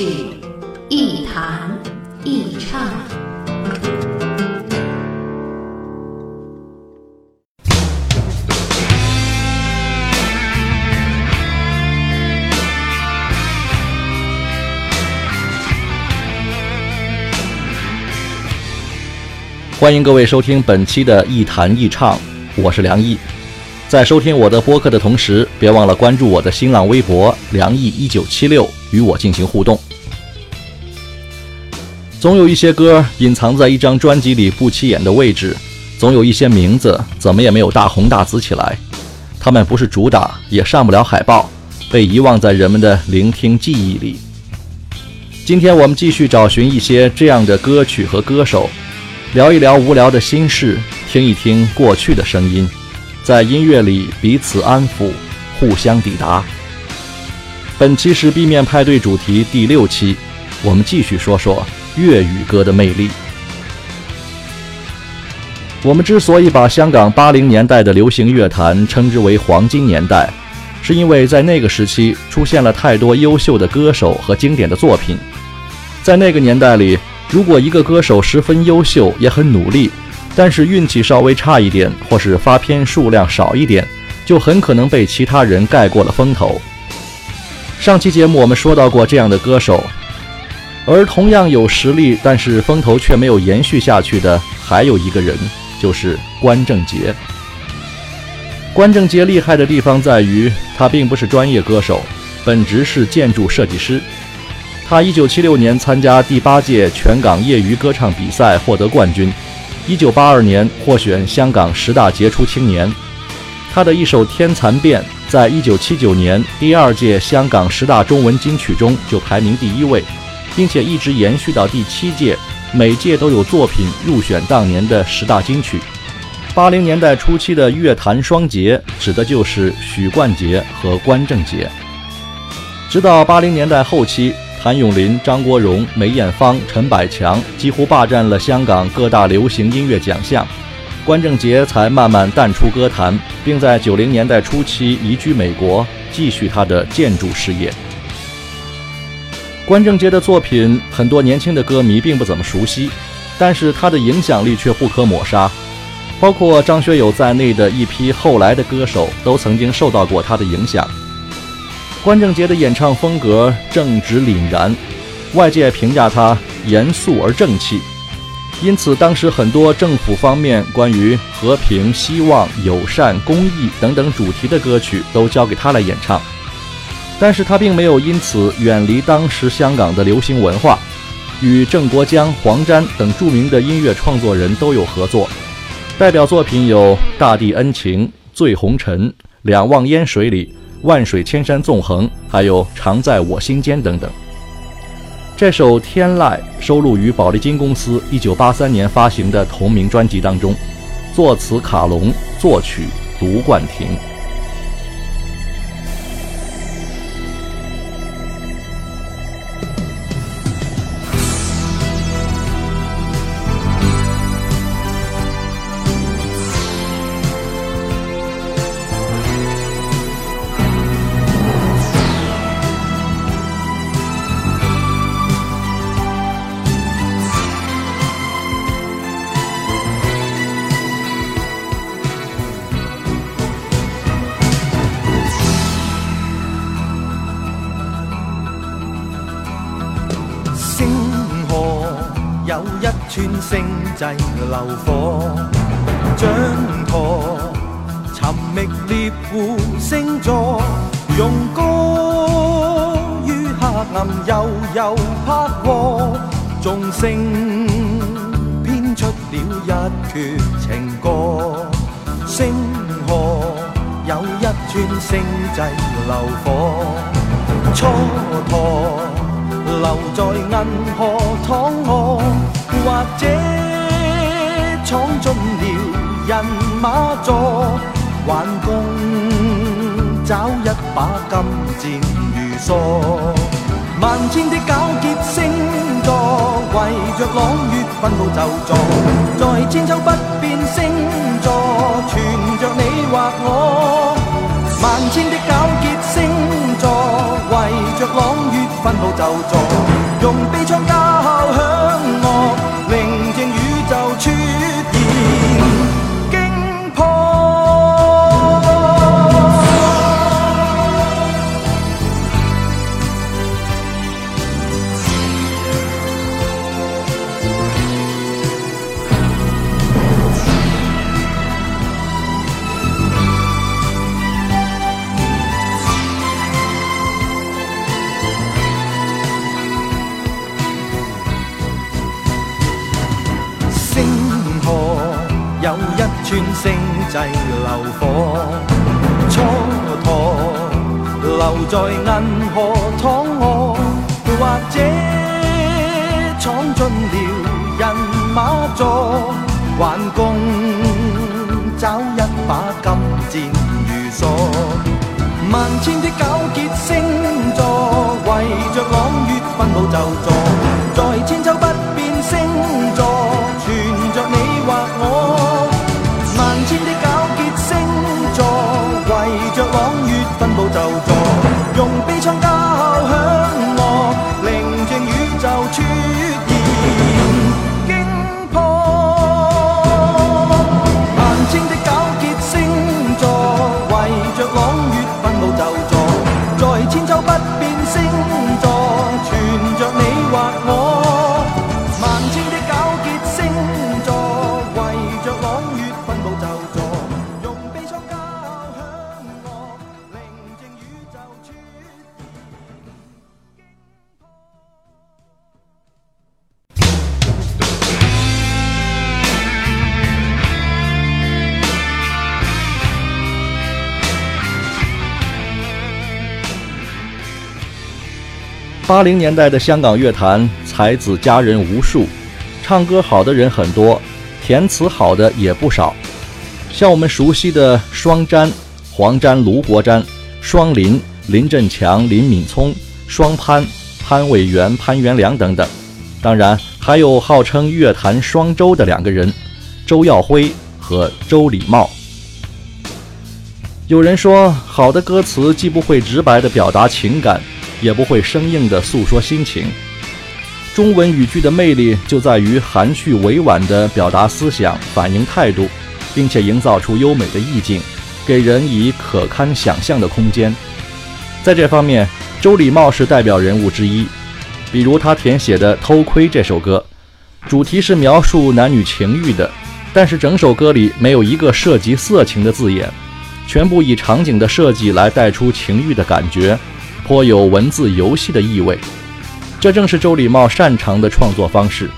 是一弹一唱。欢迎各位收听本期的《一弹一唱》，我是梁毅。在收听我的播客的同时，别忘了关注我的新浪微博“梁毅一九七六”，与我进行互动。总有一些歌隐藏在一张专辑里不起眼的位置，总有一些名字怎么也没有大红大紫起来。他们不是主打，也上不了海报，被遗忘在人们的聆听记忆里。今天我们继续找寻一些这样的歌曲和歌手。聊一聊无聊的心事，听一听过去的声音，在音乐里彼此安抚，互相抵达。本期是 B 面派对主题第六期，我们继续说说粤语歌的魅力。我们之所以把香港八零年代的流行乐坛称之为黄金年代，是因为在那个时期出现了太多优秀的歌手和经典的作品，在那个年代里。如果一个歌手十分优秀，也很努力，但是运气稍微差一点，或是发片数量少一点，就很可能被其他人盖过了风头。上期节目我们说到过这样的歌手，而同样有实力，但是风头却没有延续下去的，还有一个人，就是关正杰。关正杰厉害的地方在于，他并不是专业歌手，本职是建筑设计师。他一九七六年参加第八届全港业余歌唱比赛获得冠军，一九八二年获选香港十大杰出青年。他的一首《天蚕变》在一九七九年第二届香港十大中文金曲中就排名第一位，并且一直延续到第七届，每届都有作品入选当年的十大金曲。八零年代初期的乐坛双杰，指的就是许冠杰和关正杰。直到八零年代后期。谭咏麟、张国荣、梅艳芳、陈百强几乎霸占了香港各大流行音乐奖项，关正杰才慢慢淡出歌坛，并在九零年代初期移居美国，继续他的建筑事业。关正杰的作品，很多年轻的歌迷并不怎么熟悉，但是他的影响力却不可抹杀，包括张学友在内的一批后来的歌手都曾经受到过他的影响。关正杰的演唱风格正直凛然，外界评价他严肃而正气，因此当时很多政府方面关于和平、希望、友善、公益等等主题的歌曲都交给他来演唱。但是他并没有因此远离当时香港的流行文化，与郑国江、黄沾等著名的音乐创作人都有合作，代表作品有《大地恩情》《醉红尘》《两忘烟水里》。万水千山纵横，还有常在我心间等等。这首《天籁》收录于宝丽金公司1983年发行的同名专辑当中，作词卡隆，作曲卢冠廷。祭流火，掌舵寻觅猎户星座，用歌于黑暗悠悠拍和，众声编出了一阙情歌，星河有一。串星际流火，蹉跎留在银河躺卧，或者闯进了人马座，玩功找一把金箭如梭。万千的皎洁星座，围着朗月分布就座，在千秋不变星座，存着你或我。万千的皎洁星座，围着朗月分布就座，用悲怆加 dream 穿。星际流火，蹉跎留在银河躺卧，或者闯进了人马座，还共找一把金箭如锁。万千的皎洁星座，围着朗月分布就座，在千八零年代的香港乐坛才子佳人无数，唱歌好的人很多，填词好的也不少。像我们熟悉的双詹、黄詹、卢国詹、双林、林振强、林敏聪、双潘、潘伟元、潘元良等等。当然，还有号称乐坛双周的两个人，周耀辉和周礼茂。有人说，好的歌词既不会直白地表达情感，也不会生硬地诉说心情。中文语句的魅力就在于含蓄委婉地表达思想、反映态度，并且营造出优美的意境，给人以可堪想象的空间。在这方面，周礼茂是代表人物之一。比如他填写的《偷窥》这首歌，主题是描述男女情欲的，但是整首歌里没有一个涉及色情的字眼，全部以场景的设计来带出情欲的感觉，颇有文字游戏的意味。这正是周礼茂擅长的创作方式，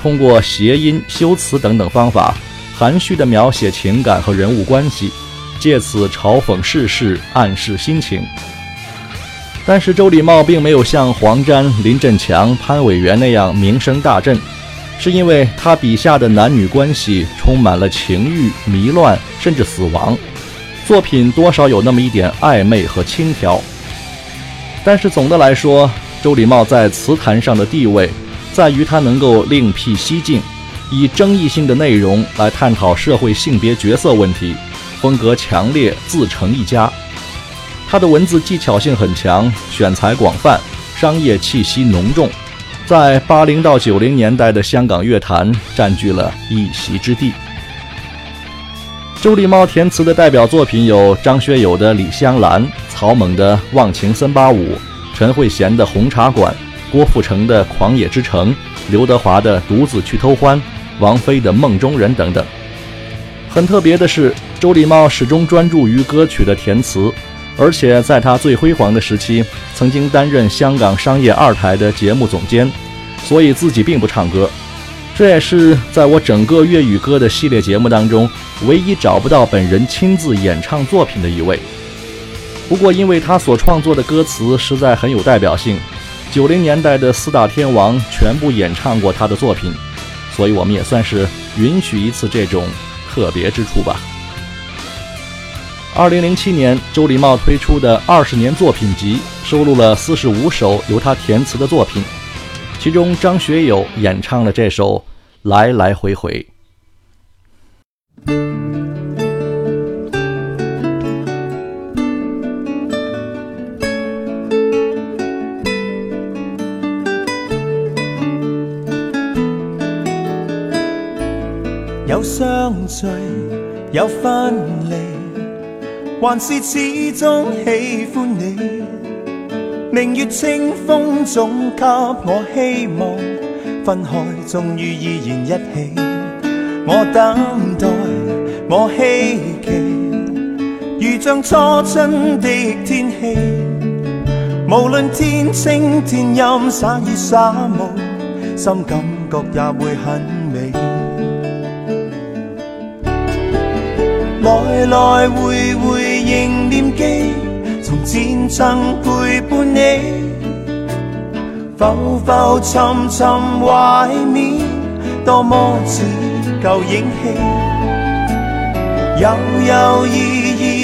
通过谐音、修辞等等方法，含蓄地描写情感和人物关系，借此嘲讽世事，暗示心情。但是周礼茂并没有像黄沾、林振强、潘伟元那样名声大振，是因为他笔下的男女关系充满了情欲、迷乱，甚至死亡。作品多少有那么一点暧昧和轻佻。但是总的来说，周礼茂在词坛上的地位，在于他能够另辟蹊径，以争议性的内容来探讨社会性别角色问题，风格强烈，自成一家。他的文字技巧性很强，选材广泛，商业气息浓重，在八零到九零年代的香港乐坛占据了一席之地。周礼茂填词的代表作品有张学友的《李香兰》、曹猛的《忘情森巴舞》、陈慧娴的《红茶馆》、郭富城的《狂野之城》、刘德华的《独自去偷欢》、王菲的《梦中人》等等。很特别的是，周礼茂始终专注于歌曲的填词，而且在他最辉煌的时期，曾经担任香港商业二台的节目总监，所以自己并不唱歌。这也是在我整个粤语歌的系列节目当中，唯一找不到本人亲自演唱作品的一位。不过，因为他所创作的歌词实在很有代表性，九零年代的四大天王全部演唱过他的作品，所以我们也算是允许一次这种特别之处吧。二零零七年，周礼茂推出的二十年作品集收录了四十五首由他填词的作品，其中张学友演唱了这首《来来回回》。有相聚，有分离，还是始终喜欢你。明月清风总给我希望，分开终于依然一起。我等待，我希冀，如像初春的天气。无论天清天阴，洒雨洒雾，心感觉也会很来来回回仍念记，从前曾陪伴你。浮浮沉沉怀缅，多么似旧影戏。悠悠依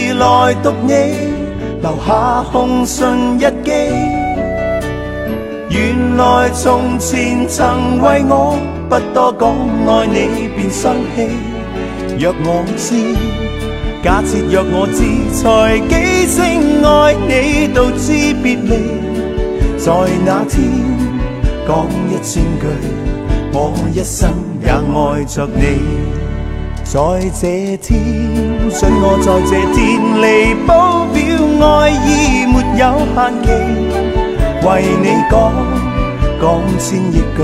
依来读你，留下空信一记。原来从前曾为我不多讲爱你便生气，若我知。假设若我知，才几声爱你，都知别离。在那天讲一千句，我一生也爱着你。在这天，准我在这天弥补表爱意没有限期。为你讲讲千亿句，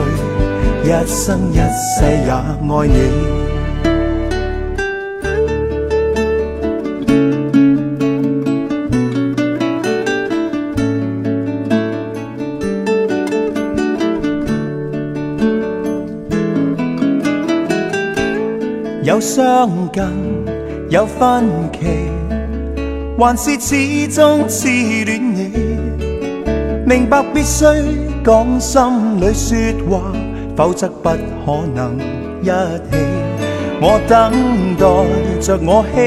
一生一世也爱你。有相近，有分歧，还是始终痴恋你。明白必须讲心里说话，否则不可能一起。我等待着，我希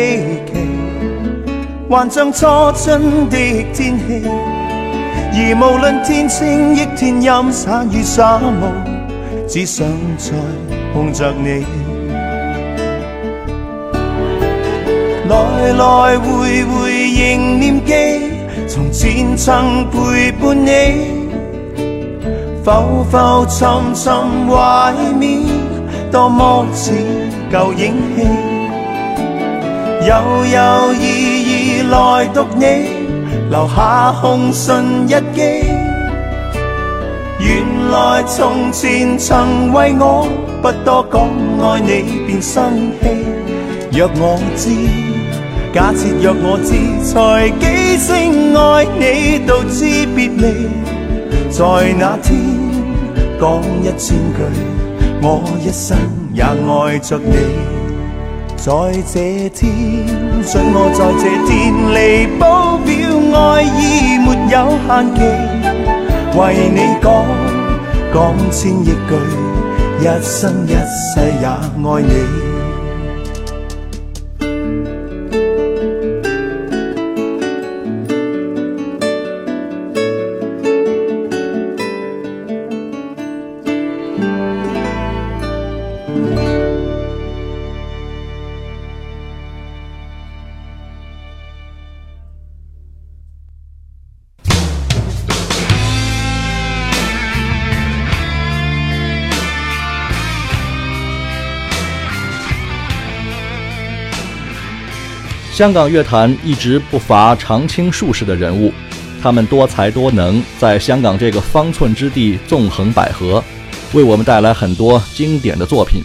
冀，还像初春的天气。而无论天清亦天阴，洒雨洒雾，只想再碰着你。来来回回仍念记，从前曾陪伴你。浮浮沉沉怀缅，多么似旧影戏。悠悠依依来读你，留下空信一记。原来从前曾为我不多讲爱你便生气，若我知。假设若我知，才几声爱你，到知别离。在那天讲一千句，我一生也爱着你。在这天，准我在这天离保表爱意没有限期。为你讲讲千亿句，一生一世也爱你。香港乐坛一直不乏常青树式的人物，他们多才多能，在香港这个方寸之地纵横捭阖，为我们带来很多经典的作品。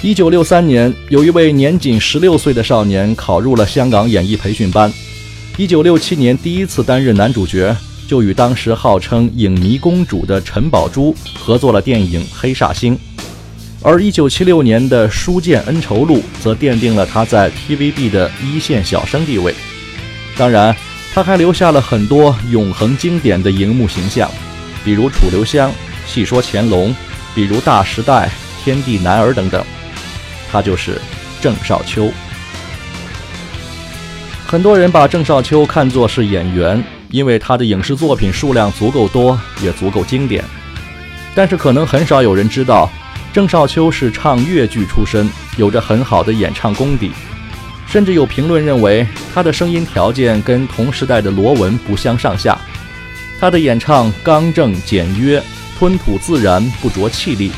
一九六三年，有一位年仅十六岁的少年考入了香港演艺培训班。一九六七年，第一次担任男主角，就与当时号称“影迷公主”的陈宝珠合作了电影《黑煞星》。而1976年的《书剑恩仇录》则奠定了他在 TVB 的一线小生地位。当然，他还留下了很多永恒经典的荧幕形象，比如楚留香、戏说乾隆，比如大时代、天地男儿等等。他就是郑少秋。很多人把郑少秋看作是演员，因为他的影视作品数量足够多，也足够经典。但是可能很少有人知道，郑少秋是唱越剧出身，有着很好的演唱功底。甚至有评论认为，他的声音条件跟同时代的罗文不相上下。他的演唱刚正简约，吞吐自然，不着气力。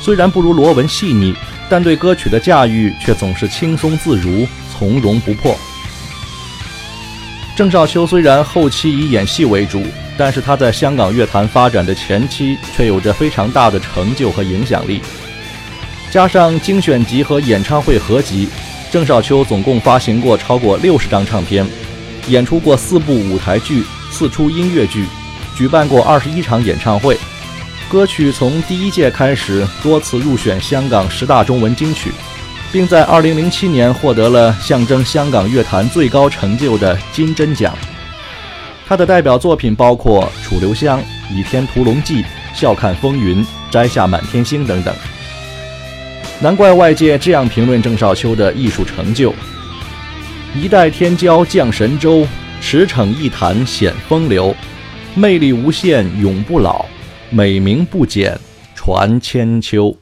虽然不如罗文细腻，但对歌曲的驾驭却总是轻松自如，从容不迫。郑少秋虽然后期以演戏为主，但是他在香港乐坛发展的前期却有着非常大的成就和影响力。加上精选集和演唱会合集。郑少秋总共发行过超过六十张唱片，演出过四部舞台剧、四出音乐剧，举办过二十一场演唱会。歌曲从第一届开始多次入选香港十大中文金曲，并在二零零七年获得了象征香港乐坛最高成就的金针奖。他的代表作品包括《楚留香》《倚天屠龙记》《笑看风云》《摘下满天星》等等。难怪外界这样评论郑少秋的艺术成就：一代天骄降神州，驰骋一坛显风流，魅力无限永不老，美名不减传千秋。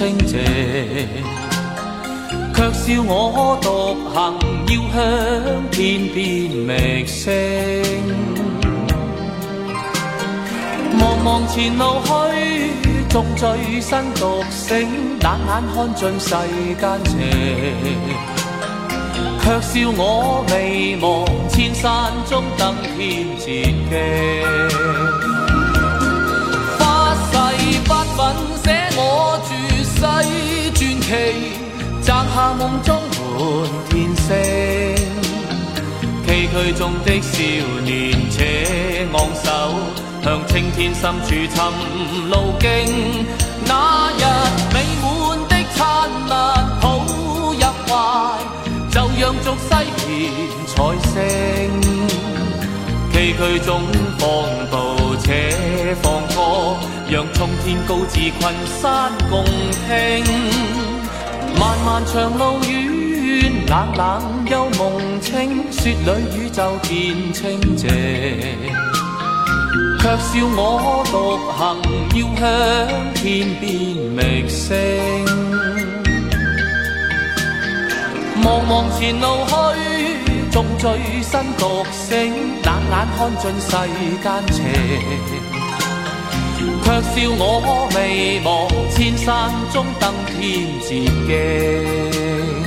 清静。却笑我独行，要向天边觅星。茫茫前路去，纵醉身独醒，冷眼看尽世间情。却笑我未忘千山中登天捷径，世传奇，摘下梦中满天星。崎岖中的少年且昂首，向青天深处寻路径。那日美满的灿烂抱入怀。就让俗世变彩星，崎岖中放步且放歌，让冲天高志群山共听。漫漫长路远，冷冷幽梦清，雪里宇宙变清静，却笑我独行，要向天边觅星。茫茫前路去，纵醉身独醒，冷眼看尽世间情，却笑我未忘千山中登天捷径。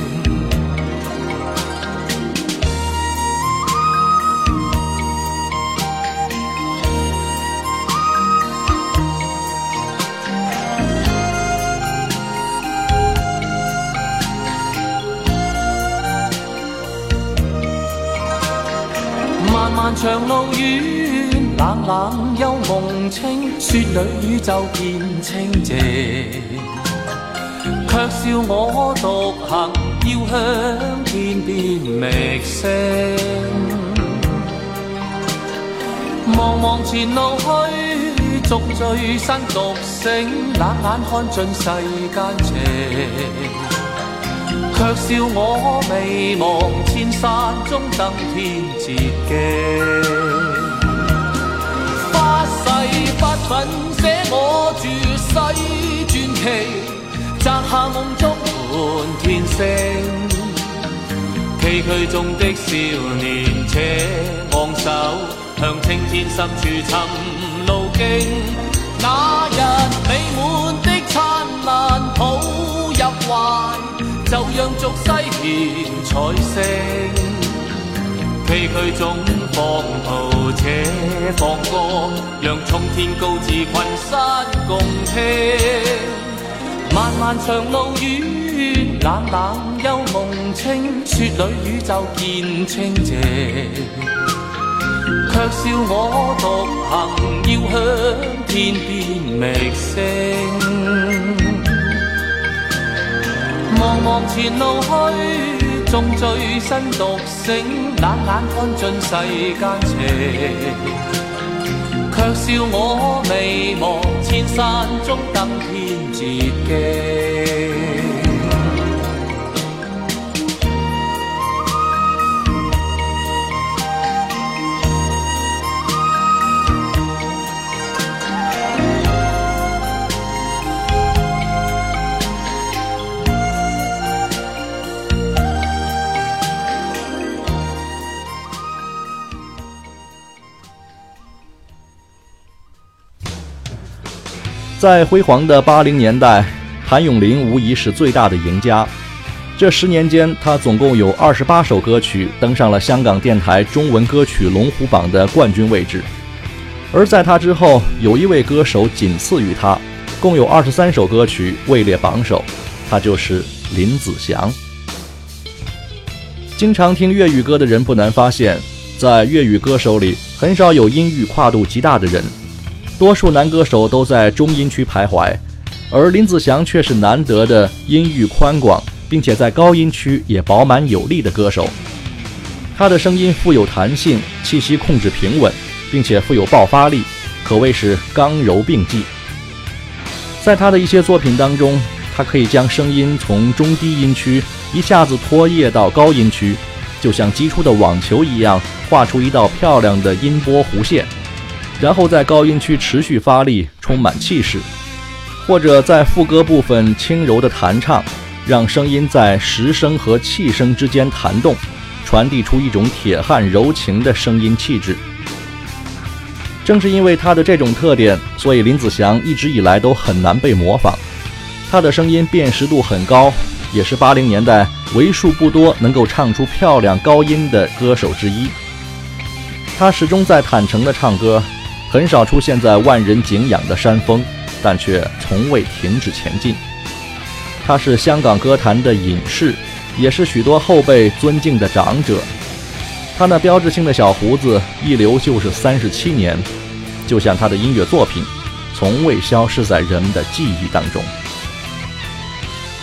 漫长路远，冷冷又梦清，雪里宇宙变清静。却笑我独行，要向天边觅星。茫茫前路去，纵醉身独醒，冷眼看尽世间情。却笑我未忘千山中登天捷径，粉写我绝世传奇，摘下梦中满天星。崎岖中的少年且昂首，向青天深处寻路径。那日美满的灿烂抱入怀。就讓俗世獻彩聲，崎岖中放途且放歌，让冲天高志群山共聽。漫漫長路远，冷冷幽夢清，雪裏宇宙見清靜。卻笑我獨行，要向天邊覓星。茫茫前路去，用醉身独醒，冷眼看尽世间情。却笑我未忘，千山中登天捷徑。在辉煌的八零年代，谭咏麟无疑是最大的赢家。这十年间，他总共有二十八首歌曲登上了香港电台中文歌曲龙虎榜的冠军位置。而在他之后，有一位歌手仅次于他，共有二十三首歌曲位列榜首，他就是林子祥。经常听粤语歌的人不难发现，在粤语歌手里，很少有音域跨度极大的人。多数男歌手都在中音区徘徊，而林子祥却是难得的音域宽广，并且在高音区也饱满有力的歌手。他的声音富有弹性，气息控制平稳，并且富有爆发力，可谓是刚柔并济。在他的一些作品当中，他可以将声音从中低音区一下子拖曳到高音区，就像击出的网球一样，画出一道漂亮的音波弧线。然后在高音区持续发力，充满气势；或者在副歌部分轻柔的弹唱，让声音在实声和气声之间弹动，传递出一种铁汉柔情的声音气质。正是因为他的这种特点，所以林子祥一直以来都很难被模仿。他的声音辨识度很高，也是八零年代为数不多能够唱出漂亮高音的歌手之一。他始终在坦诚地唱歌。很少出现在万人敬仰的山峰，但却从未停止前进。他是香港歌坛的隐士，也是许多后辈尊敬的长者。他那标志性的小胡子一留就是三十七年，就像他的音乐作品，从未消失在人们的记忆当中。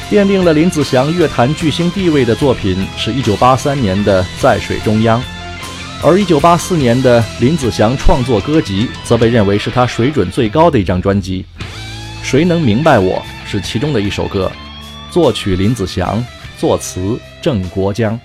奠定了林子祥乐坛巨星地位的作品是一九八三年的《在水中央》。而一九八四年的林子祥创作歌集，则被认为是他水准最高的一张专辑。谁能明白我是其中的一首歌，作曲林子祥，作词郑国江。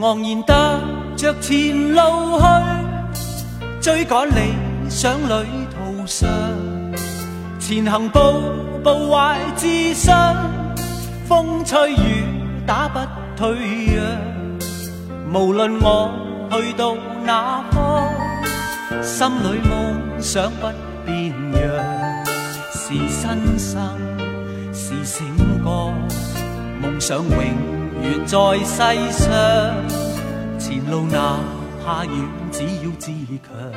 昂然踏着前路去，追赶理想旅途上，前行步步怀自信，风吹雨打不退让。无论我去到哪方，心里梦想不变样，是新生，是醒觉，梦想永。远在世上，前路哪怕远，只要自强，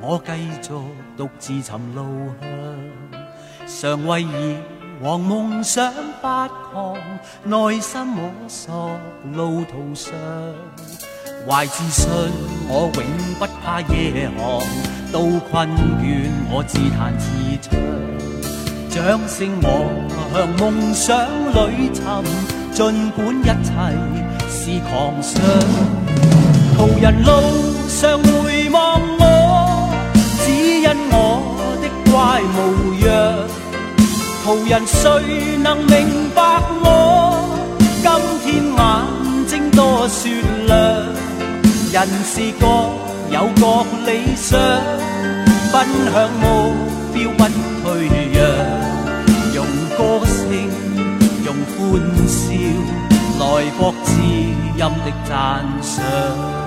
我继续独自寻路向。常为以往梦想发狂，内心摸索路途上，怀自信我永不怕夜航，到困倦我自弹自唱，掌声我向梦想里寻。尽管一切是狂想，途人路上回望我，只因我的怪模样。途人谁能明白我？今天眼睛多雪亮，人是各有各理想，奔向目标不退让。用歌声，用欢笑来博知音的赞赏。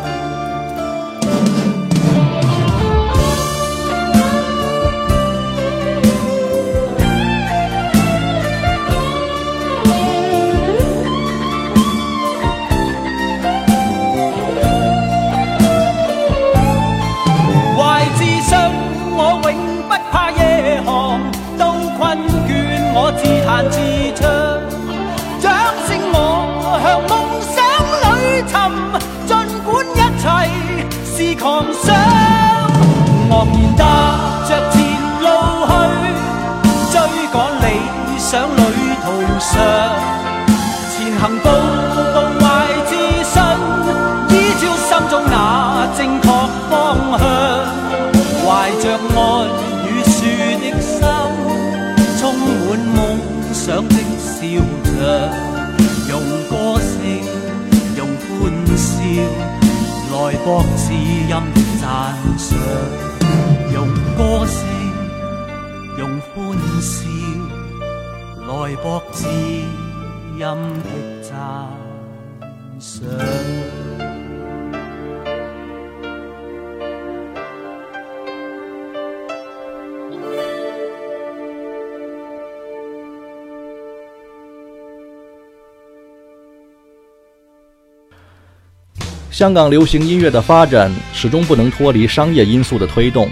狂想，昂然踏着前路去，追赶理想旅途上，前行步步怀自信，依照心中那正确方向。怀着爱与树的心，充满梦想的笑着，用歌声，用欢笑，来搏。赞赏，用歌声，用欢笑来博知音的赞赏。香港流行音乐的发展始终不能脱离商业因素的推动。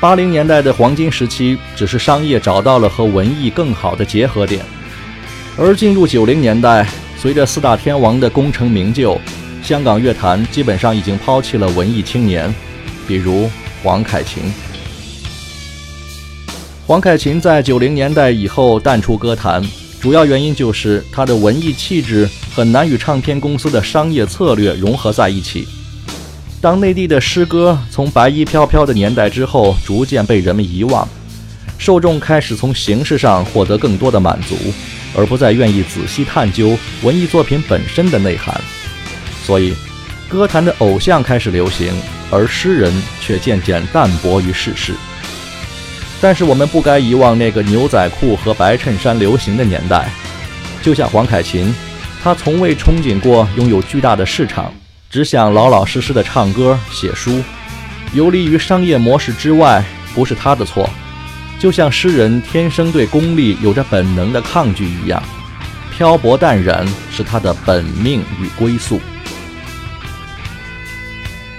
八零年代的黄金时期，只是商业找到了和文艺更好的结合点。而进入九零年代，随着四大天王的功成名就，香港乐坛基本上已经抛弃了文艺青年，比如黄凯芹。黄凯芹在九零年代以后淡出歌坛。主要原因就是他的文艺气质很难与唱片公司的商业策略融合在一起。当内地的诗歌从白衣飘飘的年代之后逐渐被人们遗忘，受众开始从形式上获得更多的满足，而不再愿意仔细探究文艺作品本身的内涵，所以歌坛的偶像开始流行，而诗人却渐渐淡薄于世事。但是我们不该遗忘那个牛仔裤和白衬衫流行的年代，就像黄凯芹，他从未憧憬过拥有巨大的市场，只想老老实实的唱歌写书，游离于商业模式之外，不是他的错。就像诗人天生对功利有着本能的抗拒一样，漂泊淡然是他的本命与归宿。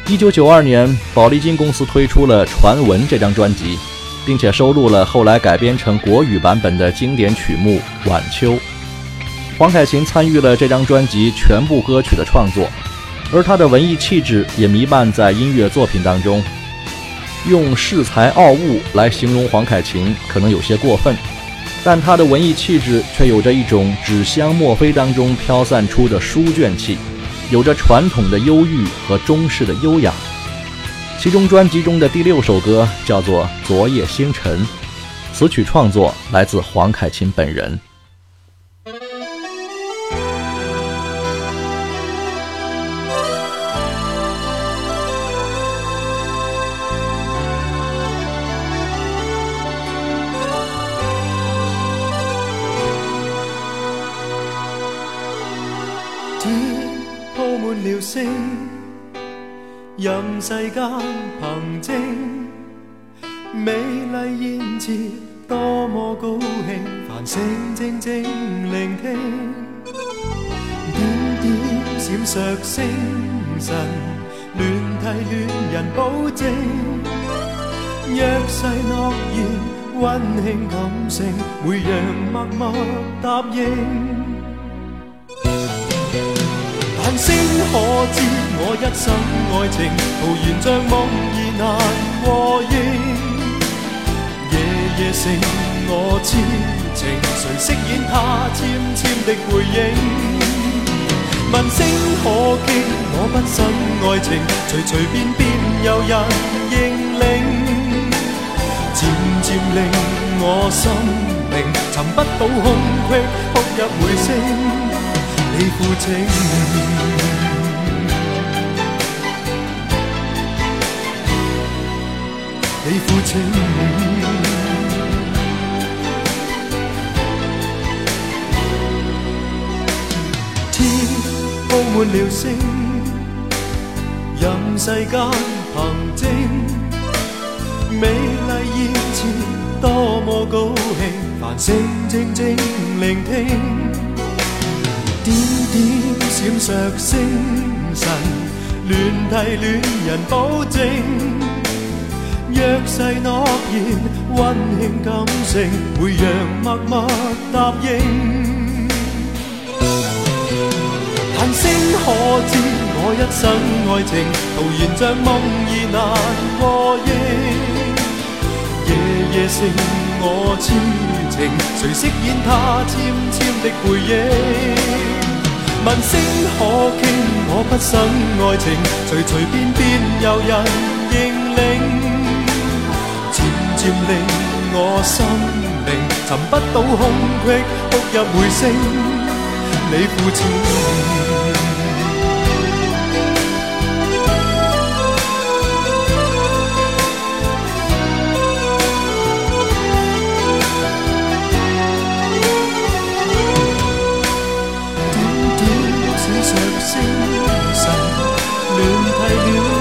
一九九二年，宝丽金公司推出了《传闻》这张专辑。并且收录了后来改编成国语版本的经典曲目《晚秋》。黄凯芹参与了这张专辑全部歌曲的创作，而他的文艺气质也弥漫在音乐作品当中。用恃才傲物来形容黄凯芹可能有些过分，但他的文艺气质却有着一种纸香墨菲当中飘散出的书卷气，有着传统的忧郁和中式的优雅。其中专辑中的第六首歌叫做《昨夜星辰》，词曲创作来自黄凯芹本人。天铺满了星。任世间凭证，美丽言辞多么高兴，繁星静静聆听，点点闪烁星辰，乱替恋人保证，约誓诺言，温馨感性，每样默默答应。但星可知我一生爱情，徒然像梦儿难和应。夜夜剩我痴情，谁饰演他纤纤的背影？问星可倾我不生爱情，随随便便有人认领，渐渐令我心灵寻不到空隙，哭泣回声。你负情，肤浅你。天布满了星，任世间凭证，美丽艳词多么高兴，繁星静静聆听。点点闪烁星辰，乱替恋人保证。約誓諾言，溫馨感性，會讓默默答應。但星可知我一生愛情，徒然像夢兒難和應。夜夜剩我痴情，誰飾演他纖纖的背影？问星可傾我不生愛情，隨隨便便由人認領。渐令我心灵寻不到空隙，哭泣回声，你负此生。点点闪烁星辰，乱题了。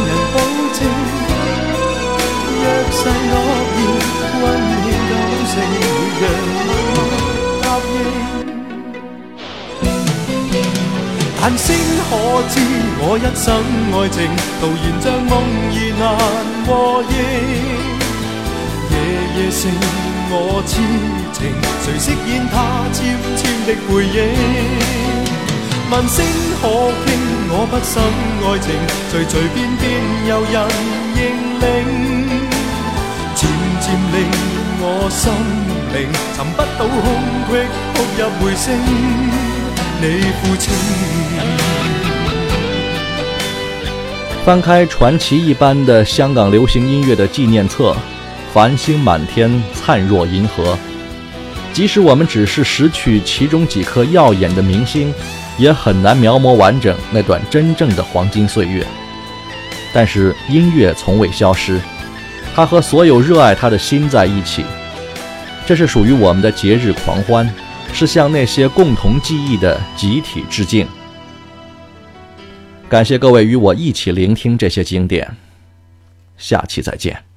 但星可知我一生愛情，徒然像夢兒難和應。夜夜剩我痴情，誰飾演他纖纖的背影？问星可傾我不生愛情，隨隨便便由人認領，漸漸令我心靈尋不到空隙，哭入回聲。翻开传奇一般的香港流行音乐的纪念册，繁星满天，灿若银河。即使我们只是拾取其中几颗耀眼的明星，也很难描摹完整那段真正的黄金岁月。但是音乐从未消失，它和所有热爱它的心在一起。这是属于我们的节日狂欢。是向那些共同记忆的集体致敬。感谢各位与我一起聆听这些经典，下期再见。